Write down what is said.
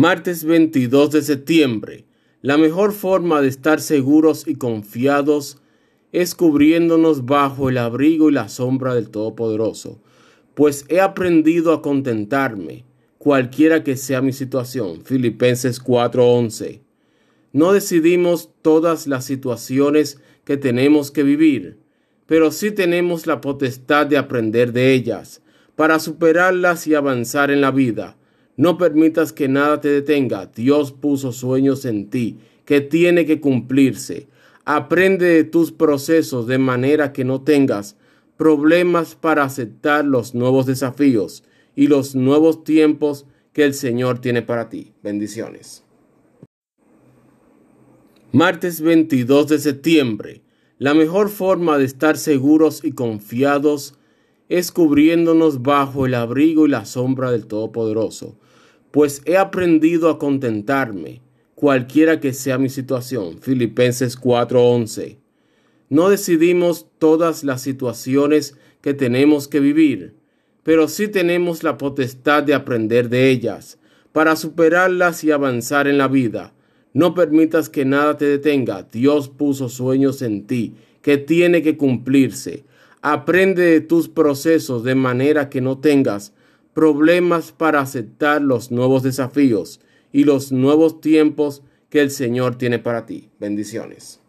Martes 22 de septiembre. La mejor forma de estar seguros y confiados es cubriéndonos bajo el abrigo y la sombra del Todopoderoso, pues he aprendido a contentarme, cualquiera que sea mi situación. Filipenses 4:11. No decidimos todas las situaciones que tenemos que vivir, pero sí tenemos la potestad de aprender de ellas, para superarlas y avanzar en la vida. No permitas que nada te detenga. Dios puso sueños en ti que tiene que cumplirse. Aprende de tus procesos de manera que no tengas problemas para aceptar los nuevos desafíos y los nuevos tiempos que el Señor tiene para ti. Bendiciones. Martes 22 de septiembre. La mejor forma de estar seguros y confiados es cubriéndonos bajo el abrigo y la sombra del Todopoderoso pues he aprendido a contentarme, cualquiera que sea mi situación. Filipenses 4:11. No decidimos todas las situaciones que tenemos que vivir, pero sí tenemos la potestad de aprender de ellas, para superarlas y avanzar en la vida. No permitas que nada te detenga. Dios puso sueños en ti que tiene que cumplirse. Aprende de tus procesos de manera que no tengas problemas para aceptar los nuevos desafíos y los nuevos tiempos que el Señor tiene para ti. Bendiciones.